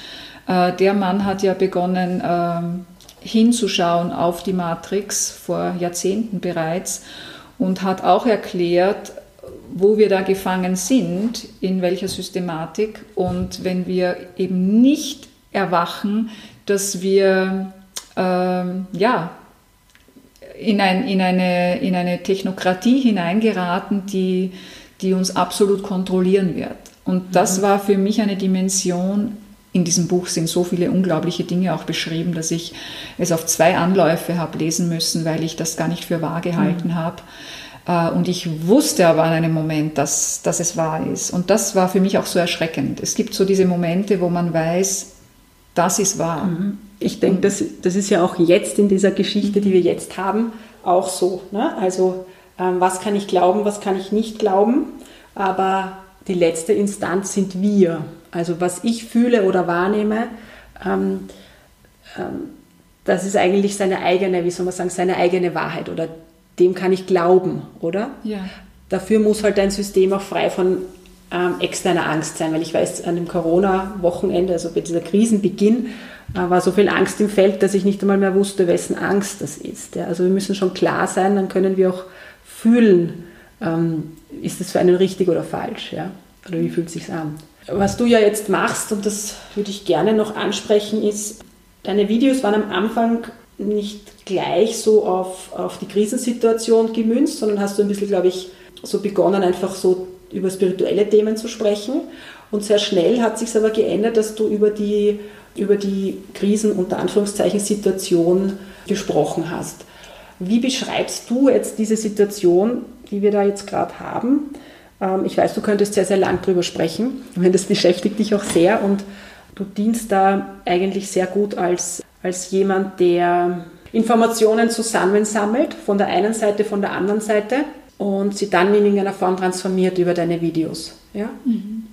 Äh, der Mann hat ja begonnen, ähm, hinzuschauen auf die Matrix vor Jahrzehnten bereits und hat auch erklärt, wo wir da gefangen sind, in welcher Systematik und wenn wir eben nicht erwachen, dass wir ähm, ja, in, ein, in, eine, in eine Technokratie hineingeraten, die, die uns absolut kontrollieren wird. Und das mhm. war für mich eine Dimension, in diesem Buch sind so viele unglaubliche Dinge auch beschrieben, dass ich es auf zwei Anläufe habe lesen müssen, weil ich das gar nicht für wahr gehalten mhm. habe. Äh, und ich wusste aber an einem Moment, dass, dass es wahr ist. Und das war für mich auch so erschreckend. Es gibt so diese Momente, wo man weiß, das ist wahr. Mhm. Ich denke, das, das ist ja auch jetzt in dieser Geschichte, die wir jetzt haben, auch so. Ne? Also ähm, was kann ich glauben, was kann ich nicht glauben. Aber die letzte Instanz sind wir. Also was ich fühle oder wahrnehme, ähm, ähm, das ist eigentlich seine eigene, wie soll man sagen, seine eigene Wahrheit oder dem kann ich glauben, oder? Ja. Dafür muss halt ein System auch frei von ähm, externer Angst sein, weil ich weiß, an dem Corona-Wochenende, also bei dieser Krisenbeginn, äh, war so viel Angst im Feld, dass ich nicht einmal mehr wusste, wessen Angst das ist. Ja? Also wir müssen schon klar sein, dann können wir auch fühlen, ähm, ist das für einen richtig oder falsch, ja? oder wie fühlt es sich an. Was du ja jetzt machst, und das würde ich gerne noch ansprechen, ist, deine Videos waren am Anfang nicht gleich so auf, auf die Krisensituation gemünzt, sondern hast du ein bisschen, glaube ich, so begonnen, einfach so über spirituelle Themen zu sprechen. Und sehr schnell hat sich aber geändert, dass du über die, über die Krisen, unter Anführungszeichen, Situation gesprochen hast. Wie beschreibst du jetzt diese Situation, die wir da jetzt gerade haben? Ähm, ich weiß, du könntest sehr, sehr lang drüber sprechen, das beschäftigt dich auch sehr und du dienst da eigentlich sehr gut als, als jemand, der Informationen zusammensammelt, von der einen Seite, von der anderen Seite und sie dann in irgendeiner Form transformiert über deine Videos. Ja? Mhm.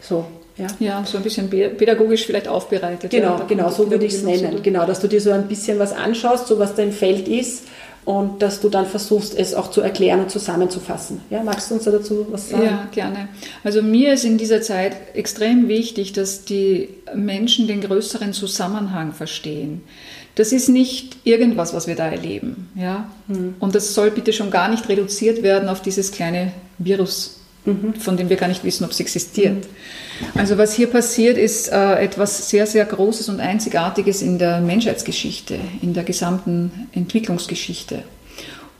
So. Ja. ja, so ein bisschen pädagogisch vielleicht aufbereitet. Genau, ja, genau, so würde ich es nennen. Genau, dass du dir so ein bisschen was anschaust, so was dein Feld ist und dass du dann versuchst, es auch zu erklären und zusammenzufassen. Ja, magst du uns dazu was sagen? Ja, gerne. Also mir ist in dieser Zeit extrem wichtig, dass die Menschen den größeren Zusammenhang verstehen. Das ist nicht irgendwas, was wir da erleben. Ja? Mhm. Und das soll bitte schon gar nicht reduziert werden auf dieses kleine Virus mhm. von dem wir gar nicht wissen, ob es existiert. Mhm. Also was hier passiert, ist äh, etwas sehr, sehr Großes und Einzigartiges in der Menschheitsgeschichte, in der gesamten Entwicklungsgeschichte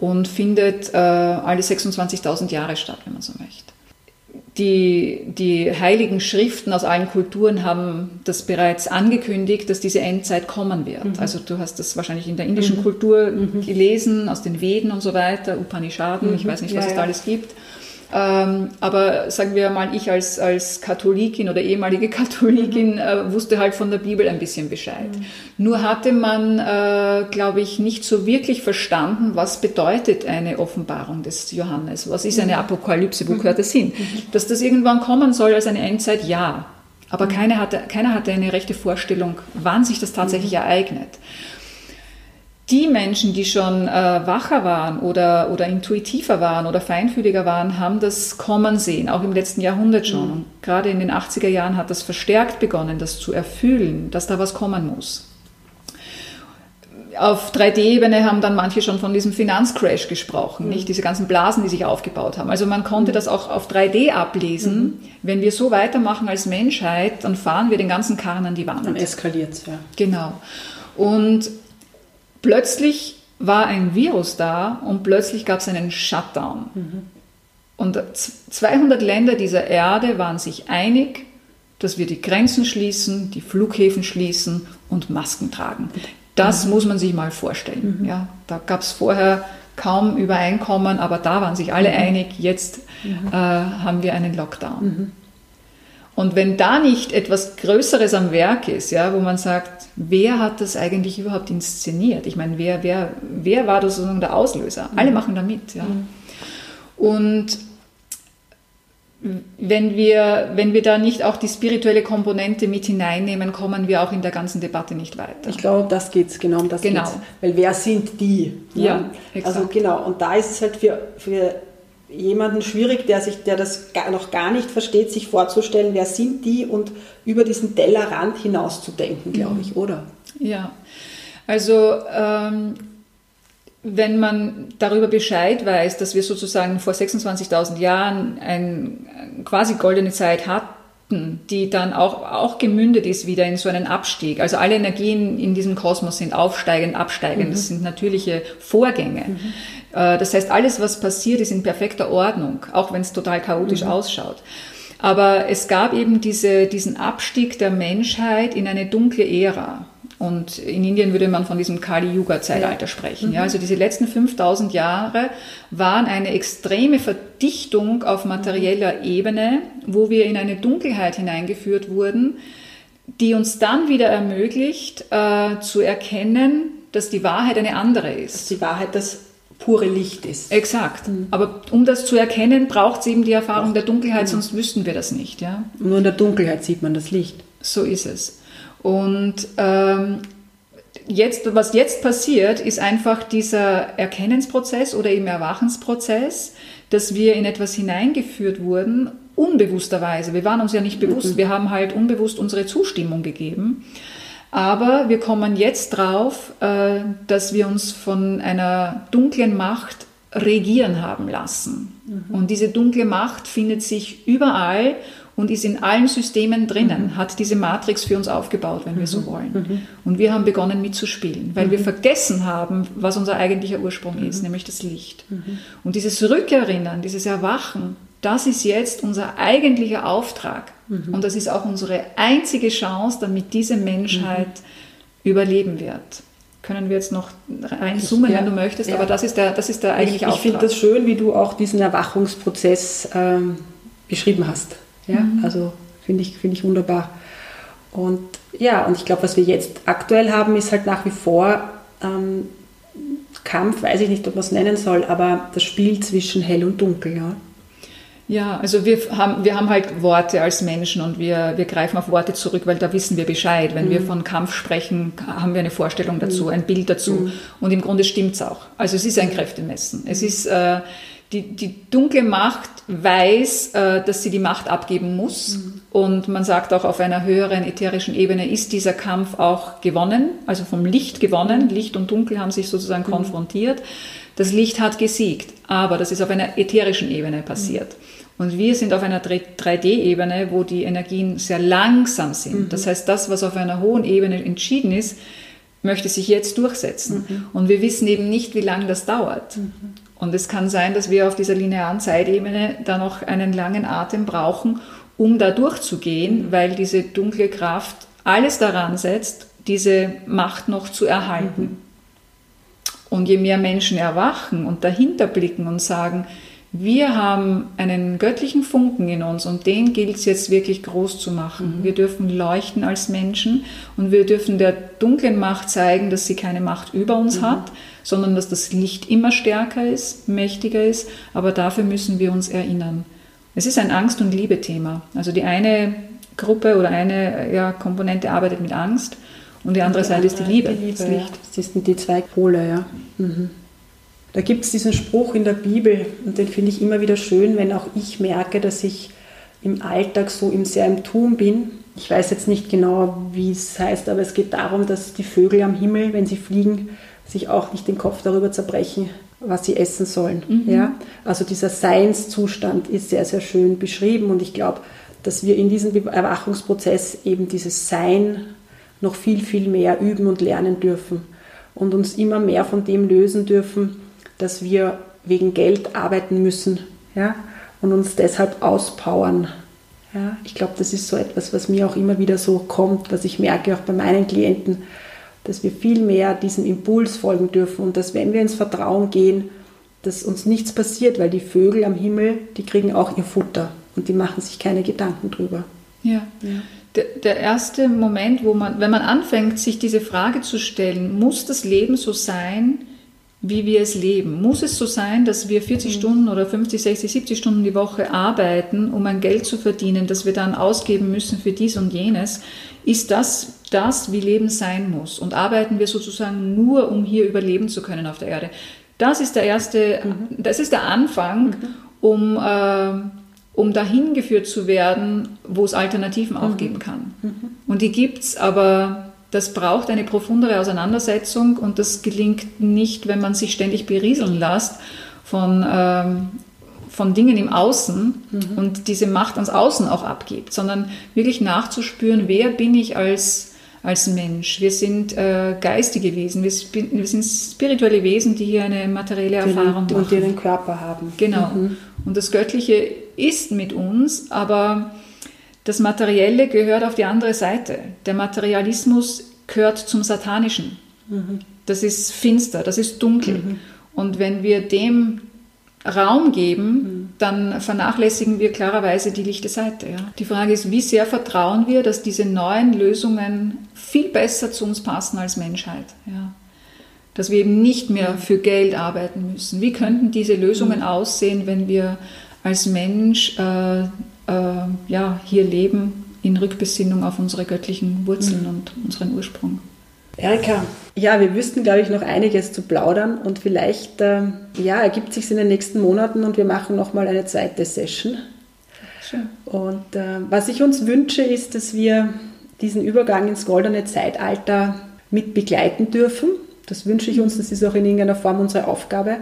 und findet äh, alle 26.000 Jahre statt, wenn man so möchte. Die, die heiligen Schriften aus allen Kulturen haben das bereits angekündigt, dass diese Endzeit kommen wird. Mhm. Also du hast das wahrscheinlich in der indischen mhm. Kultur mhm. gelesen, aus den Veden und so weiter, Upanishaden, ich mhm. weiß nicht, was ja, es da alles gibt. Ähm, aber sagen wir mal, ich als, als Katholikin oder ehemalige Katholikin mhm. äh, wusste halt von der Bibel ein bisschen Bescheid. Mhm. Nur hatte man, äh, glaube ich, nicht so wirklich verstanden, was bedeutet eine Offenbarung des Johannes. Was ist eine mhm. Apokalypse? Wo gehört das hin? Mhm. Dass das irgendwann kommen soll als eine Endzeit, ja. Aber mhm. keiner, hatte, keiner hatte eine rechte Vorstellung, wann sich das tatsächlich ereignet die Menschen, die schon äh, wacher waren oder, oder intuitiver waren oder feinfühliger waren, haben das kommen sehen, auch im letzten Jahrhundert schon. Mhm. Gerade in den 80er Jahren hat das verstärkt begonnen, das zu erfüllen, dass da was kommen muss. Auf 3D-Ebene haben dann manche schon von diesem Finanzcrash gesprochen, mhm. nicht diese ganzen Blasen, die sich aufgebaut haben. Also man konnte mhm. das auch auf 3D ablesen. Mhm. Wenn wir so weitermachen als Menschheit, dann fahren wir den ganzen Karren an die Wand. Dann eskaliert es, ja. Genau. Und plötzlich war ein Virus da und plötzlich gab es einen Shutdown. Mhm. Und 200 Länder dieser Erde waren sich einig, dass wir die Grenzen schließen, die Flughäfen schließen und Masken tragen. Das mhm. muss man sich mal vorstellen. Mhm. Ja, da gab es vorher kaum Übereinkommen, aber da waren sich alle mhm. einig, jetzt mhm. äh, haben wir einen Lockdown. Und wenn da nicht etwas Größeres am Werk ist, ja, wo man sagt, wer hat das eigentlich überhaupt inszeniert? Ich meine, wer, wer, wer war das sozusagen der Auslöser? Mhm. Alle machen da mit, ja. Mhm. Und wenn wir, wenn wir da nicht auch die spirituelle Komponente mit hineinnehmen, kommen wir auch in der ganzen Debatte nicht weiter. Ich glaube, das geht es, genau um das genau. geht's. Weil wer sind die? Ja, ja exakt. Also genau, und da ist es halt für, für jemanden schwierig, der sich, der das noch gar nicht versteht, sich vorzustellen, wer sind die und über diesen Tellerrand hinauszudenken, glaube mhm. ich, oder? Ja, also ähm, wenn man darüber Bescheid weiß, dass wir sozusagen vor 26.000 Jahren eine quasi goldene Zeit hatten, die dann auch, auch gemündet ist wieder in so einen Abstieg. Also alle Energien in diesem Kosmos sind aufsteigend, absteigend. Mhm. Das sind natürliche Vorgänge. Mhm. Äh, das heißt, alles, was passiert, ist in perfekter Ordnung, auch wenn es total chaotisch mhm. ausschaut. Aber es gab eben diese, diesen Abstieg der Menschheit in eine dunkle Ära. Und in Indien würde man von diesem Kali-Yuga-Zeitalter ja. sprechen. Ja, mhm. also diese letzten 5000 Jahre waren eine extreme Verdichtung auf materieller Ebene, wo wir in eine Dunkelheit hineingeführt wurden, die uns dann wieder ermöglicht, äh, zu erkennen, dass die Wahrheit eine andere ist. Dass die Wahrheit das pure Licht ist. Exakt. Mhm. Aber um das zu erkennen, braucht es eben die Erfahrung der Dunkelheit, mhm. sonst wüssten wir das nicht. Ja? Nur in der Dunkelheit sieht man das Licht. So ist es. Und ähm, jetzt, was jetzt passiert, ist einfach dieser Erkennensprozess oder eben Erwachensprozess, dass wir in etwas hineingeführt wurden, unbewussterweise. Wir waren uns ja nicht bewusst, mhm. wir haben halt unbewusst unsere Zustimmung gegeben. Aber wir kommen jetzt drauf, äh, dass wir uns von einer dunklen Macht regieren haben lassen. Mhm. Und diese dunkle Macht findet sich überall und ist in allen Systemen drinnen, mhm. hat diese Matrix für uns aufgebaut, wenn wir so mhm. wollen. Mhm. Und wir haben begonnen mitzuspielen, weil wir mhm. vergessen haben, was unser eigentlicher Ursprung ist, nämlich das Licht. Und dieses Rückerinnern, dieses Erwachen, das ist jetzt unser eigentlicher Auftrag. Mhm. Und das ist auch unsere einzige Chance, damit diese Menschheit mhm. überleben wird. Können wir jetzt noch reinzoomen, ja, wenn du möchtest, ja. aber das ist der, das ist der eigentliche ich, ich finde das schön, wie du auch diesen Erwachungsprozess ähm, beschrieben hast. Ja, mhm. also finde ich, finde ich wunderbar. Und ja, und ich glaube, was wir jetzt aktuell haben, ist halt nach wie vor ähm, Kampf, weiß ich nicht, ob man es nennen soll, aber das Spiel zwischen hell und dunkel. Ja. Ja, also wir haben, wir haben halt Worte als Menschen und wir, wir greifen auf Worte zurück, weil da wissen wir Bescheid. Wenn mhm. wir von Kampf sprechen, haben wir eine Vorstellung dazu, mhm. ein Bild dazu. Mhm. Und im Grunde stimmt's auch. Also es ist ein Kräftemessen. Es ist, äh, die, die dunkle Macht weiß, äh, dass sie die Macht abgeben muss. Mhm. Und man sagt auch, auf einer höheren ätherischen Ebene ist dieser Kampf auch gewonnen, also vom Licht gewonnen. Licht und Dunkel haben sich sozusagen mhm. konfrontiert. Das Licht hat gesiegt, aber das ist auf einer ätherischen Ebene passiert. Mhm. Und wir sind auf einer 3D-Ebene, wo die Energien sehr langsam sind. Mhm. Das heißt, das, was auf einer hohen Ebene entschieden ist, möchte sich jetzt durchsetzen. Mhm. Und wir wissen eben nicht, wie lange das dauert. Mhm. Und es kann sein, dass wir auf dieser linearen Zeitebene da noch einen langen Atem brauchen, um da durchzugehen, mhm. weil diese dunkle Kraft alles daran setzt, diese Macht noch zu erhalten. Mhm. Und je mehr Menschen erwachen und dahinter blicken und sagen, wir haben einen göttlichen Funken in uns und den gilt es jetzt wirklich groß zu machen. Mhm. Wir dürfen leuchten als Menschen und wir dürfen der dunklen Macht zeigen, dass sie keine Macht über uns mhm. hat, sondern dass das Licht immer stärker ist, mächtiger ist, aber dafür müssen wir uns erinnern. Es ist ein Angst- und Liebe-Thema. Also die eine Gruppe oder eine ja, Komponente arbeitet mit Angst und die andere die Seite andere, ist die Liebe, die Liebe das Licht. Ja. Das sind die zwei Pole, ja. Mhm. Da gibt es diesen Spruch in der Bibel und den finde ich immer wieder schön, wenn auch ich merke, dass ich im Alltag so im sehr im Tun bin. Ich weiß jetzt nicht genau, wie es heißt, aber es geht darum, dass die Vögel am Himmel, wenn sie fliegen, sich auch nicht den Kopf darüber zerbrechen, was sie essen sollen. Mhm. Ja? Also dieser Seinszustand ist sehr, sehr schön beschrieben und ich glaube, dass wir in diesem Erwachungsprozess eben dieses Sein noch viel, viel mehr üben und lernen dürfen und uns immer mehr von dem lösen dürfen, dass wir wegen Geld arbeiten müssen ja, und uns deshalb auspowern. Ja, ich glaube, das ist so etwas, was mir auch immer wieder so kommt, was ich merke auch bei meinen Klienten, dass wir viel mehr diesem Impuls folgen dürfen und dass wenn wir ins Vertrauen gehen, dass uns nichts passiert, weil die Vögel am Himmel, die kriegen auch ihr Futter und die machen sich keine Gedanken drüber. Ja. ja. Der, der erste Moment, wo man, wenn man anfängt, sich diese Frage zu stellen, muss das Leben so sein, wie wir es leben. Muss es so sein, dass wir 40 mhm. Stunden oder 50, 60, 70 Stunden die Woche arbeiten, um ein Geld zu verdienen, das wir dann ausgeben müssen für dies und jenes? Ist das das, wie Leben sein muss? Und arbeiten wir sozusagen nur, um hier überleben zu können auf der Erde? Das ist der erste, mhm. das ist der Anfang, mhm. um, äh, um dahin geführt zu werden, wo es Alternativen auch mhm. geben kann. Mhm. Und die gibt es, aber das braucht eine profundere Auseinandersetzung und das gelingt nicht, wenn man sich ständig berieseln lässt von, ähm, von Dingen im Außen mhm. und diese Macht ans Außen auch abgibt, sondern wirklich nachzuspüren, wer bin ich als, als Mensch. Wir sind äh, geistige Wesen, wir, wir, sind spirituelle Wesen, die hier eine materielle Erfahrung die, machen. Und die einen Körper haben. Genau. Mhm. Und das Göttliche ist mit uns, aber das Materielle gehört auf die andere Seite. Der Materialismus gehört zum Satanischen. Mhm. Das ist finster, das ist dunkel. Mhm. Und wenn wir dem Raum geben, mhm. dann vernachlässigen wir klarerweise die lichte Seite. Ja. Die Frage ist, wie sehr vertrauen wir, dass diese neuen Lösungen viel besser zu uns passen als Menschheit. Ja. Dass wir eben nicht mehr mhm. für Geld arbeiten müssen. Wie könnten diese Lösungen mhm. aussehen, wenn wir als Mensch äh, äh, ja, hier leben in Rückbesinnung auf unsere göttlichen Wurzeln mhm. und unseren Ursprung. Erika, ja, wir wüssten, glaube ich, noch einiges zu plaudern und vielleicht äh, ja, ergibt sich in den nächsten Monaten und wir machen nochmal eine zweite Session. Schön. Und äh, was ich uns wünsche, ist, dass wir diesen Übergang ins goldene Zeitalter mit begleiten dürfen. Das wünsche ich uns, das ist auch in irgendeiner Form unsere Aufgabe.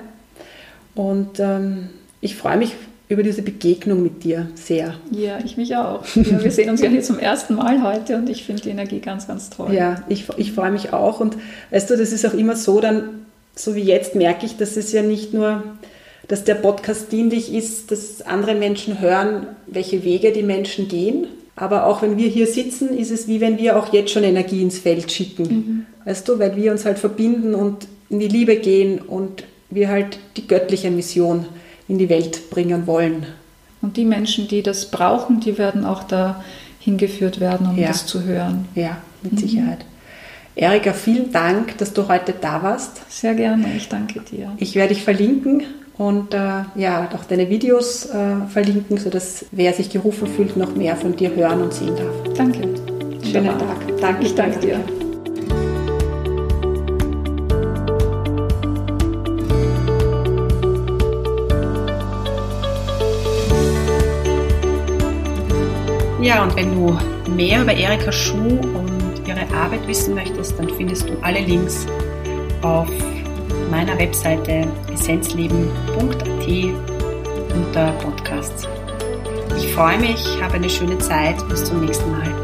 Und ähm, ich freue mich über diese Begegnung mit dir sehr. Ja, ich mich auch. Ja, wir sehen uns ja hier zum ersten Mal heute und ich finde die Energie ganz, ganz toll. Ja, ich, ich freue mich auch. Und weißt du, das ist auch immer so, dann, so wie jetzt merke ich, dass es ja nicht nur, dass der Podcast dienlich ist, dass andere Menschen hören, welche Wege die Menschen gehen. Aber auch wenn wir hier sitzen, ist es wie wenn wir auch jetzt schon Energie ins Feld schicken. Mhm. Weißt du, weil wir uns halt verbinden und in die Liebe gehen und wir halt die göttliche Mission in die Welt bringen wollen. Und die Menschen, die das brauchen, die werden auch da hingeführt werden, um ja. das zu hören. Ja, mit mhm. Sicherheit. Erika, vielen Dank, dass du heute da warst. Sehr gerne, ich danke dir. Ich werde dich verlinken und äh, ja, auch deine Videos äh, verlinken, sodass wer sich gerufen fühlt, noch mehr von dir hören und sehen darf. Danke. Schönen Tag. Danke, ich danke dir. Ja, und wenn du mehr über Erika Schuh und ihre Arbeit wissen möchtest, dann findest du alle Links auf meiner Webseite essenzleben.at unter Podcasts. Ich freue mich, habe eine schöne Zeit. Bis zum nächsten Mal.